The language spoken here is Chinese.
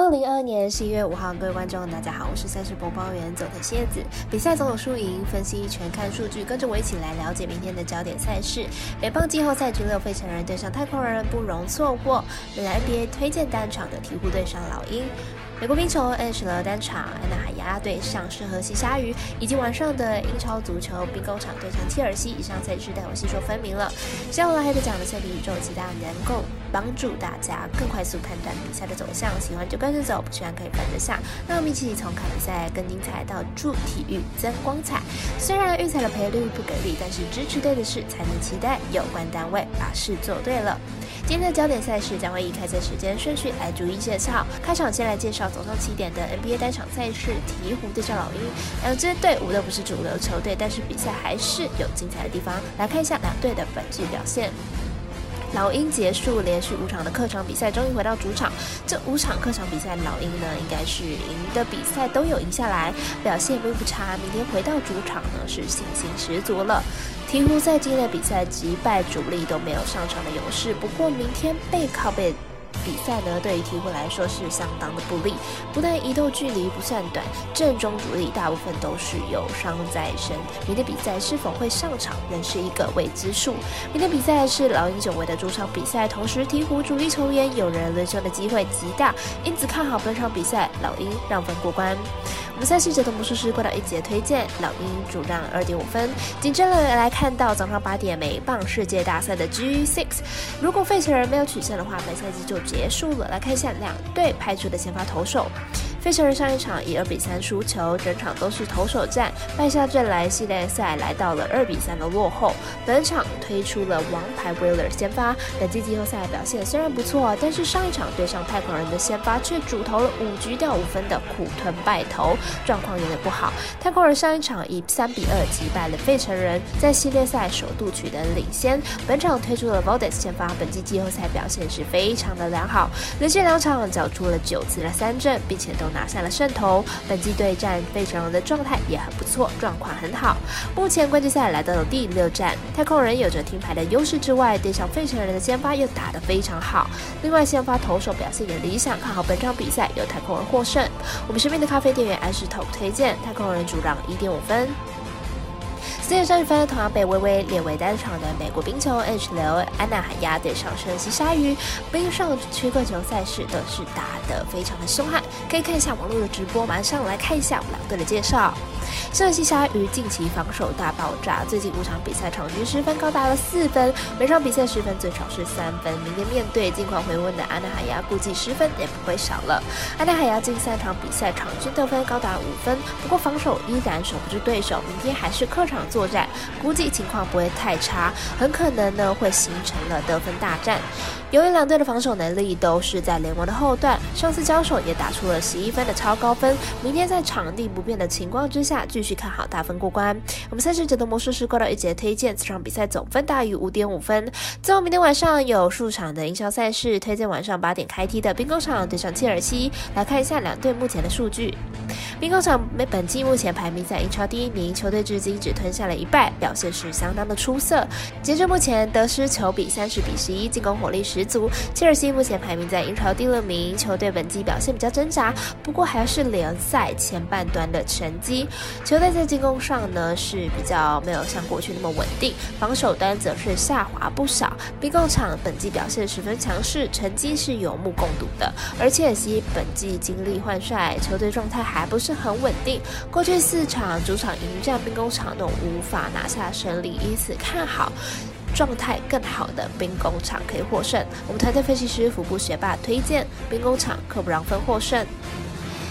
二零二二年十一月五号，各位观众，大家好，我是赛事播报员佐藤蝎子。比赛总有输赢，分析全看数据，跟着我一起来了解明天的焦点赛事。北棒季后赛局六，费城人对上太空人，不容错过。来 NBA 推荐单场的鹈鹕对上老鹰。美国冰球 N 十了单场，安娜海牙对上适合西鲨鱼，以及晚上的英超足球冰工厂对上切尔西。以上赛事带我细说分明了。接下来还得讲的赛比宇宙，期待能够帮助大家更快速判断比赛的走向。喜欢就跟着走，不喜欢可以跟着下。让我们一起从看比赛更精彩到助体育增光彩。虽然预测的赔率不给力，但是支持对的事才能期待有关单位把事做对了。今天的焦点赛事将会以开赛时间顺序来逐一介绍。开场先来介绍早上七点的 NBA 单场赛事，鹈鹕对战老鹰。两支队伍都不是主流球队，但是比赛还是有精彩的地方。来看一下两队的本季表现。老鹰结束连续五场的客场比赛，终于回到主场。这五场客场比赛，老鹰呢应该是赢的比赛都有赢下来，表现并不差。明天回到主场呢，是信心十足了。鹈鹕在今天的比赛击败主力都没有上场的勇士，不过明天背靠背。比赛呢，对于鹈鹕来说是相当的不利。不但移动距离不算短，正中主力大部分都是有伤在身。明天比赛是否会上场，仍是一个未知数。明天比赛是老鹰久违的主场比赛，同时鹈鹕主力球员有人轮休的机会极大，因此看好本场比赛老鹰让分过关。我们赛事节的魔术师过到一节推荐，老鹰主让二点五分。紧接着来看到早上八点美棒世界大赛的 G six，如果费城人没有取胜的话，本赛季就结束了。来看一下两队派出的先发投手。费城人上一场以二比三输球，整场都是投手战，败下阵来，系列赛来到了二比三的落后。本场推出了王牌 Wheeler 先发，本季季后赛表现虽然不错，但是上一场对上太空人的先发却主投了五局掉五分的苦吞败投，状况有点不好。太空人上一场以三比二击败了费城人，在系列赛首度取得领先。本场推出了 Valdez 先发，本季季后赛表现是非常的良好，连续两场缴出了九次的三振，并且都。拿下了胜投，本季对战费城人的状态也很不错，状况很好。目前冠军赛来到了第六战，太空人有着听牌的优势之外，对上费城人的先发又打得非常好。另外，先发投手表现也理想，看好本场比赛由太空人获胜。我们身边的咖啡店员安石头推荐太空人主让一点五分。四点三十分，同样被微微列为单场的美国冰球 H 流安娜海亚对上圣西鲨鱼，冰上曲棍球赛事都是打得非常的凶悍，可以看一下网络的直播。马上来看一下我们两队的介绍。圣西鲨鱼近期防守大爆炸，最近五场比赛场均失分高达了四分，每场比赛失分最少是三分。明天面对近况回温的安娜海亚，估计失分也不会少了。安娜海亚近三场比赛场均得分高达五分，不过防守依然守不住对手，明天还是客场。作战估计情况不会太差，很可能呢会形成了得分大战。由于两队的防守能力都是在联盟的后段，上次交手也打出了十一分的超高分。明天在场地不变的情况之下，继续看好大分过关。我们赛事者的魔术师过到一节推荐，这场比赛总分大于五点五分。最后明天晚上有数场的营销赛事，推荐晚上八点开踢的兵工厂对上切尔西。来看一下两队目前的数据。兵工厂每本季目前排名在英超第一名，球队至今只吞下了一败，表现是相当的出色。截至目前得失球比三十比十一，进攻火力十足。切尔西目前排名在英超第六名，球队本季表现比较挣扎，不过还是联赛前半段的成绩。球队在进攻上呢是比较没有像过去那么稳定，防守端则是下滑不少。兵工厂本季表现十分强势，成绩是有目共睹的。而切尔西本季经历换帅，球队状态还不是。很稳定，过去四场主场迎战兵工厂都无法拿下胜利，因此看好状态更好的兵工厂可以获胜。我们团队分析师福部学霸推荐兵工厂可不让分获胜。